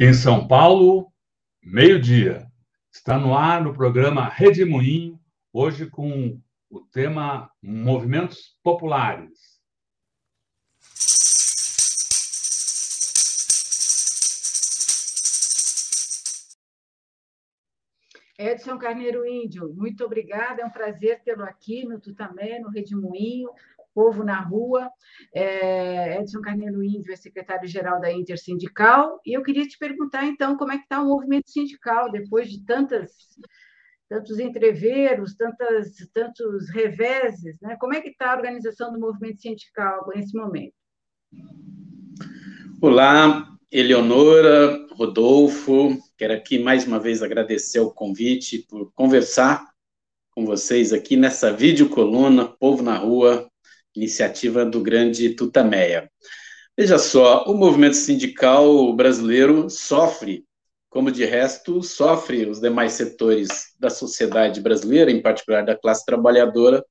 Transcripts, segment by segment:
Em São Paulo, meio-dia. Está no ar o programa Rede Moinho, hoje com o tema Movimentos Populares. Edson Carneiro Índio, muito obrigada, é um prazer tê-lo aqui no Tutamé, no Redemoinho, Povo na Rua. É, Edson Carneiro Índio é secretário-geral da Intersindical, e eu queria te perguntar, então, como é que está o movimento sindical, depois de tantas, tantos entreveros, tantas, tantos reveses, né? como é que está a organização do movimento sindical nesse momento? Olá, Eleonora, Rodolfo, quero aqui mais uma vez agradecer o convite por conversar com vocês aqui nessa videocoluna Povo na Rua, iniciativa do grande Tutameia. Veja só, o movimento sindical brasileiro sofre, como de resto sofre os demais setores da sociedade brasileira, em particular da classe trabalhadora,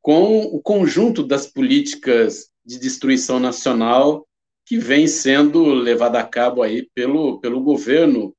com o conjunto das políticas de destruição nacional que vem sendo levada a cabo aí pelo, pelo governo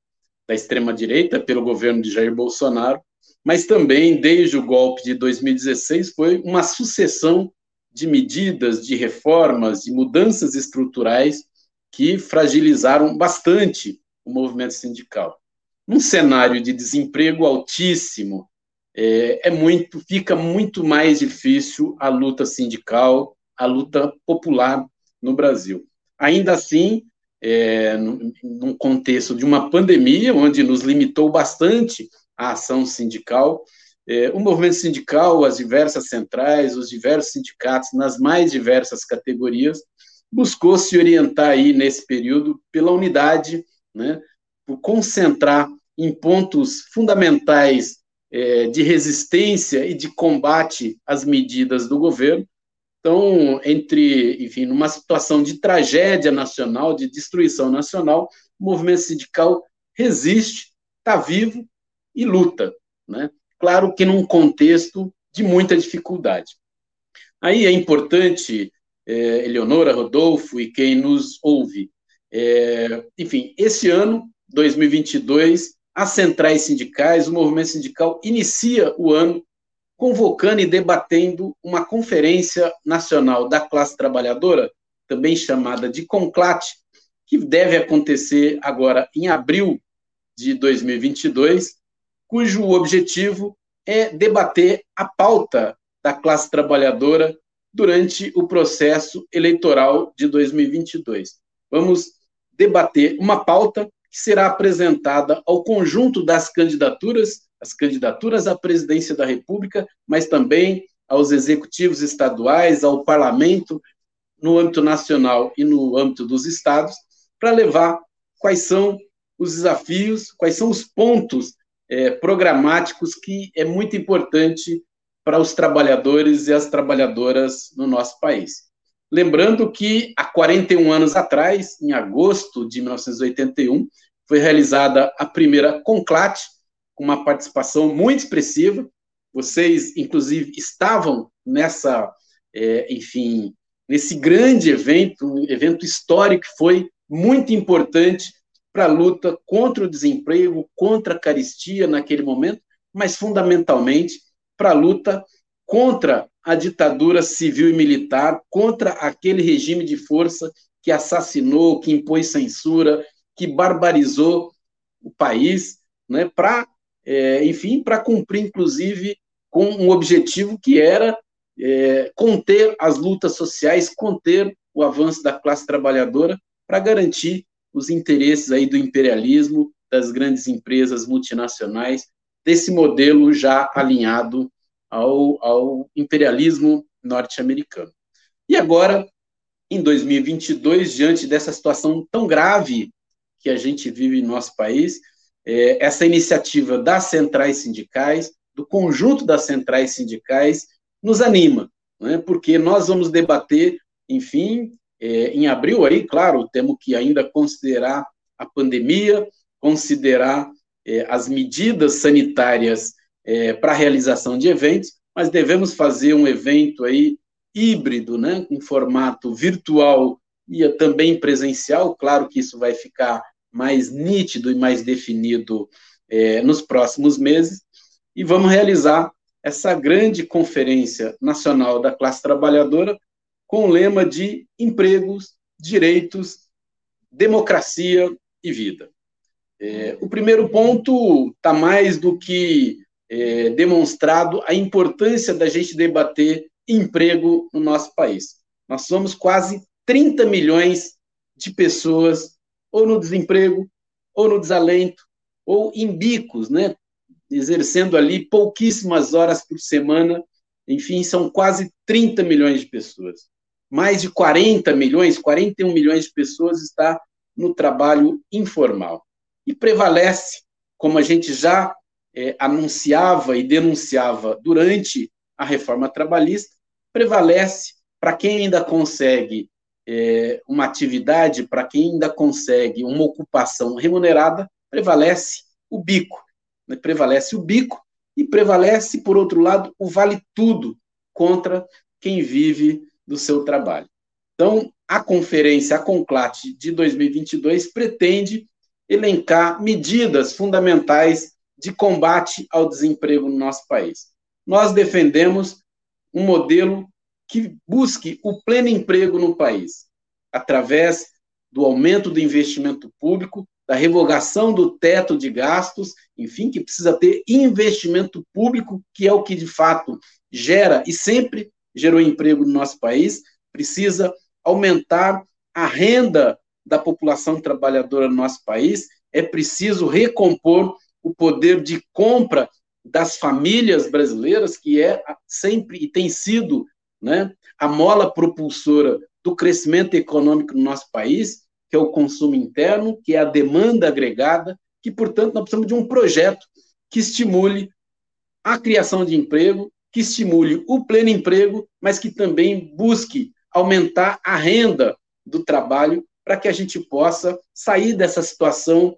da extrema-direita, pelo governo de Jair Bolsonaro, mas também, desde o golpe de 2016, foi uma sucessão de medidas, de reformas, de mudanças estruturais que fragilizaram bastante o movimento sindical. Num cenário de desemprego altíssimo, é, é, muito, fica muito mais difícil a luta sindical, a luta popular no Brasil. Ainda assim, é, num contexto de uma pandemia, onde nos limitou bastante a ação sindical, é, o movimento sindical, as diversas centrais, os diversos sindicatos, nas mais diversas categorias, buscou se orientar aí nesse período pela unidade, né, por concentrar em pontos fundamentais é, de resistência e de combate às medidas do governo. Então, entre, enfim, numa situação de tragédia nacional, de destruição nacional, o movimento sindical resiste, está vivo e luta, né? Claro que num contexto de muita dificuldade. Aí é importante, é, Eleonora, Rodolfo e quem nos ouve, é, enfim, esse ano, 2022, as centrais sindicais, o movimento sindical inicia o ano convocando e debatendo uma conferência nacional da classe trabalhadora, também chamada de CONCLAT, que deve acontecer agora em abril de 2022, cujo objetivo é debater a pauta da classe trabalhadora durante o processo eleitoral de 2022. Vamos debater uma pauta que será apresentada ao conjunto das candidaturas, as candidaturas à presidência da República, mas também aos executivos estaduais, ao parlamento, no âmbito nacional e no âmbito dos estados, para levar quais são os desafios, quais são os pontos é, programáticos que é muito importante para os trabalhadores e as trabalhadoras no nosso país. Lembrando que há 41 anos atrás, em agosto de 1981, foi realizada a primeira Conclate, com uma participação muito expressiva. Vocês, inclusive, estavam nessa, é, enfim, nesse grande evento, um evento histórico que foi muito importante para a luta contra o desemprego, contra a caristia naquele momento, mas fundamentalmente para a luta contra a ditadura civil e militar, contra aquele regime de força que assassinou, que impôs censura, que barbarizou o país, né, para, é, enfim, para cumprir, inclusive, com um objetivo que era é, conter as lutas sociais, conter o avanço da classe trabalhadora, para garantir os interesses aí do imperialismo, das grandes empresas multinacionais, desse modelo já alinhado ao, ao imperialismo norte-americano. E agora, em 2022, diante dessa situação tão grave que a gente vive em nosso país, é, essa iniciativa das centrais sindicais, do conjunto das centrais sindicais, nos anima, é? porque nós vamos debater, enfim, é, em abril, aí, claro, temos que ainda considerar a pandemia, considerar é, as medidas sanitárias é, para a realização de eventos, mas devemos fazer um evento aí híbrido, né, em formato virtual e também presencial. Claro que isso vai ficar mais nítido e mais definido é, nos próximos meses, e vamos realizar essa grande conferência nacional da classe trabalhadora com o lema de empregos, direitos, democracia e vida. É, o primeiro ponto está mais do que é, demonstrado a importância da gente debater emprego no nosso país. Nós somos quase 30 milhões de pessoas ou no desemprego, ou no desalento, ou em bicos, né? exercendo ali pouquíssimas horas por semana. Enfim, são quase 30 milhões de pessoas. Mais de 40 milhões, 41 milhões de pessoas está no trabalho informal. E prevalece, como a gente já é, anunciava e denunciava durante a reforma trabalhista, prevalece para quem ainda consegue é, uma atividade, para quem ainda consegue uma ocupação remunerada, prevalece o bico. Né? Prevalece o bico e prevalece, por outro lado, o vale tudo contra quem vive do seu trabalho. Então, a conferência, a Conclate de 2022, pretende elencar medidas fundamentais de combate ao desemprego no nosso país. Nós defendemos um modelo que busque o pleno emprego no país, através do aumento do investimento público, da revogação do teto de gastos, enfim, que precisa ter investimento público, que é o que de fato gera e sempre gerou emprego no nosso país, precisa aumentar a renda da população trabalhadora no nosso país, é preciso recompor o poder de compra das famílias brasileiras, que é sempre e tem sido né, a mola propulsora do crescimento econômico no nosso país, que é o consumo interno, que é a demanda agregada, que, portanto, nós precisamos de um projeto que estimule a criação de emprego, que estimule o pleno emprego, mas que também busque aumentar a renda do trabalho para que a gente possa sair dessa situação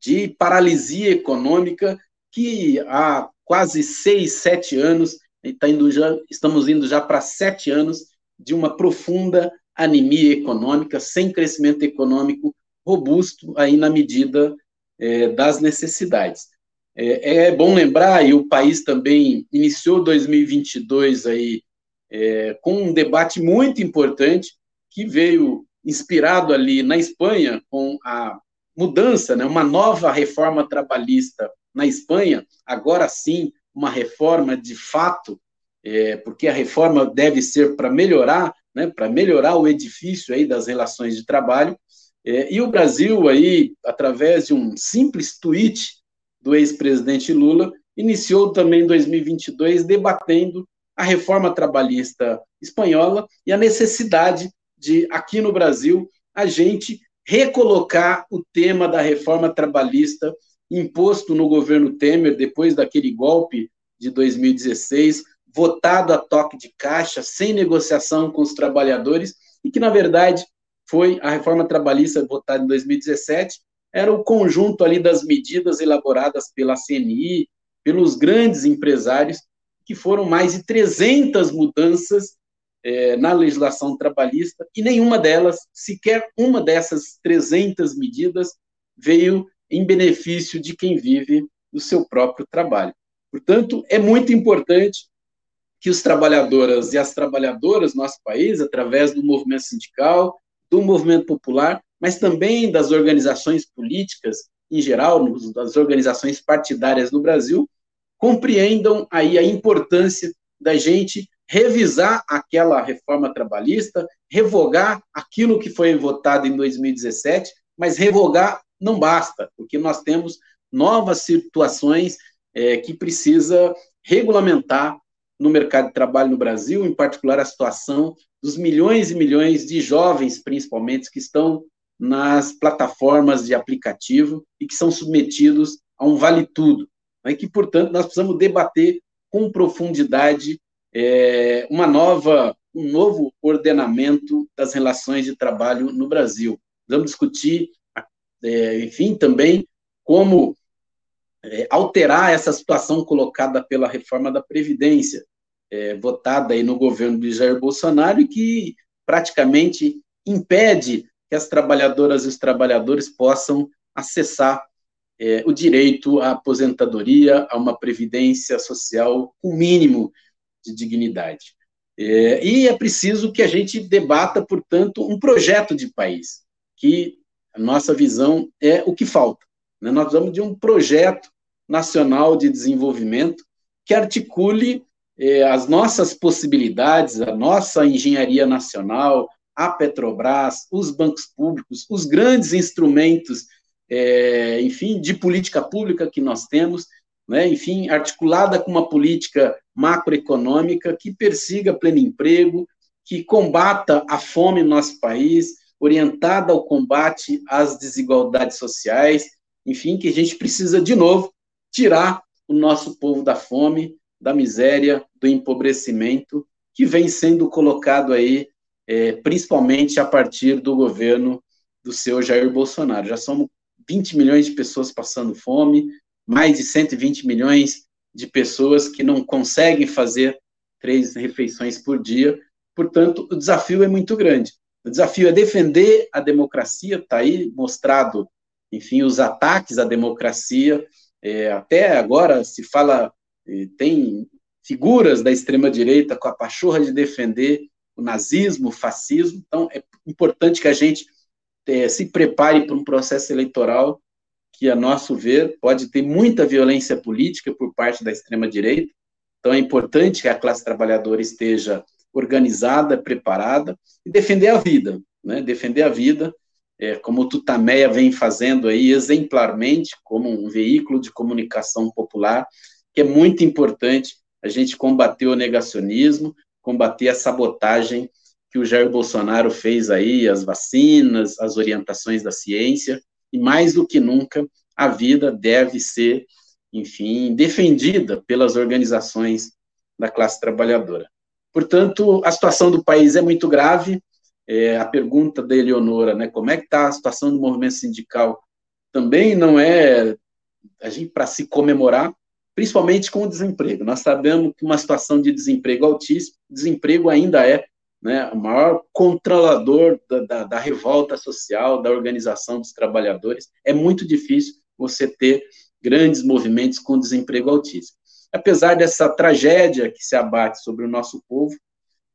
de paralisia econômica que há quase seis, sete anos tá indo já, estamos indo já para sete anos de uma profunda anemia econômica, sem crescimento econômico robusto aí na medida é, das necessidades. É, é, bom lembrar, e o país também iniciou 2022 aí é, com um debate muito importante que veio inspirado ali na Espanha com a mudança, né, uma nova reforma trabalhista na Espanha, agora sim uma reforma de fato, é, porque a reforma deve ser para melhorar, né, para melhorar o edifício aí das relações de trabalho, é, e o Brasil aí, através de um simples tweet do ex-presidente Lula, iniciou também em 2022 debatendo a reforma trabalhista espanhola e a necessidade de, aqui no Brasil, a gente recolocar o tema da reforma trabalhista imposto no governo Temer depois daquele golpe de 2016, votado a toque de caixa, sem negociação com os trabalhadores, e que, na verdade, foi a reforma trabalhista votada em 2017, era o conjunto ali das medidas elaboradas pela CNI, pelos grandes empresários, que foram mais de 300 mudanças é, na legislação trabalhista, e nenhuma delas, sequer uma dessas 300 medidas, veio em benefício de quem vive do seu próprio trabalho. Portanto, é muito importante que os trabalhadoras e as trabalhadoras do nosso país, através do movimento sindical, do movimento popular, mas também das organizações políticas em geral, das organizações partidárias no Brasil, compreendam aí a importância da gente revisar aquela reforma trabalhista, revogar aquilo que foi votado em 2017, mas revogar não basta, porque nós temos novas situações é, que precisa regulamentar no mercado de trabalho no Brasil, em particular a situação dos milhões e milhões de jovens, principalmente, que estão nas plataformas de aplicativo e que são submetidos a um vale-tudo. Né, que, portanto, nós precisamos debater com profundidade é, uma nova, um novo ordenamento das relações de trabalho no Brasil. Vamos discutir é, enfim, também como é, alterar essa situação colocada pela reforma da Previdência, é, votada aí no governo de Jair Bolsonaro, e que praticamente impede que as trabalhadoras e os trabalhadores possam acessar é, o direito à aposentadoria, a uma previdência social com mínimo de dignidade. É, e é preciso que a gente debata, portanto, um projeto de país, que a nossa visão é o que falta. Né? Nós precisamos de um projeto nacional de desenvolvimento que articule é, as nossas possibilidades, a nossa engenharia nacional, a Petrobras, os bancos públicos, os grandes instrumentos, é, enfim, de política pública que nós temos, né, enfim, articulada com uma política macroeconômica que persiga pleno emprego, que combata a fome no nosso país, orientada ao combate às desigualdades sociais, enfim, que a gente precisa, de novo, tirar o nosso povo da fome, da miséria, do empobrecimento, que vem sendo colocado aí, é, principalmente a partir do governo do seu Jair Bolsonaro. Já somos 20 milhões de pessoas passando fome, mais de 120 milhões de pessoas que não conseguem fazer três refeições por dia. Portanto, o desafio é muito grande. O desafio é defender a democracia, está aí mostrado, enfim, os ataques à democracia. É, até agora se fala, tem figuras da extrema-direita com a pachorra de defender nazismo, o fascismo. Então, é importante que a gente é, se prepare para um processo eleitoral que, a nosso ver, pode ter muita violência política por parte da extrema-direita. Então, é importante que a classe trabalhadora esteja organizada, preparada e defender a vida, né? Defender a vida, é, como o Tutameia vem fazendo aí exemplarmente, como um veículo de comunicação popular, que é muito importante a gente combater o negacionismo, combater a sabotagem que o Jair Bolsonaro fez aí, as vacinas, as orientações da ciência, e mais do que nunca, a vida deve ser, enfim, defendida pelas organizações da classe trabalhadora. Portanto, a situação do país é muito grave. É, a pergunta da Eleonora, né, como é que está a situação do movimento sindical, também não é para se comemorar, principalmente com o desemprego. Nós sabemos que uma situação de desemprego altíssimo, desemprego ainda é né, o maior controlador da, da, da, revolta social, da organização dos trabalhadores. É muito difícil você ter grandes movimentos com desemprego altíssimo. Apesar dessa tragédia que se abate sobre o nosso povo,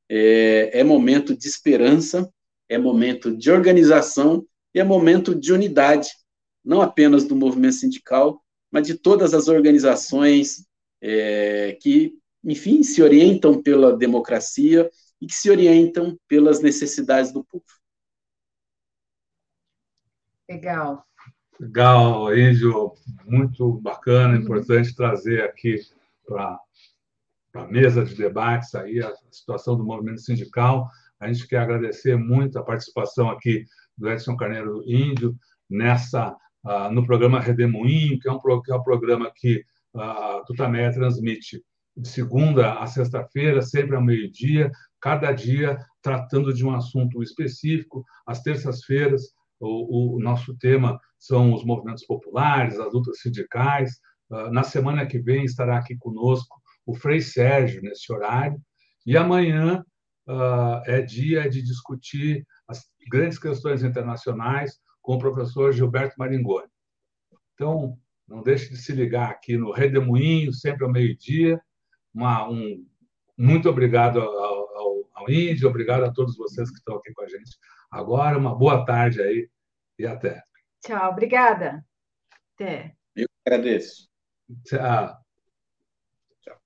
é, é momento de esperança, é momento de organização e é momento de unidade, não apenas do movimento sindical, mas de todas as organizações é, que, enfim, se orientam pela democracia e que se orientam pelas necessidades do povo. Legal. Legal, Índio, muito bacana, uhum. importante trazer aqui para a mesa de debates aí a situação do movimento sindical. A gente quer agradecer muito a participação aqui do Edson Carneiro Índio nessa uh, no programa Redemoinho, que é um, que é um programa que a uh, Tutameia transmite de segunda a sexta-feira, sempre ao meio-dia, cada dia tratando de um assunto específico. Às terças-feiras, o, o, nosso tema são os movimentos populares, as lutas sindicais. Uh, na semana que vem estará aqui conosco o Frei Sérgio, nesse horário. E amanhã é dia de discutir as grandes questões internacionais com o professor Gilberto Maringoni. Então, não deixe de se ligar aqui no Redemoinho, sempre ao meio-dia. Um, muito obrigado ao, ao Índio, obrigado a todos vocês que estão aqui com a gente agora. Uma boa tarde aí e até. Tchau, obrigada. Até. Eu agradeço. Tchau. Tchau.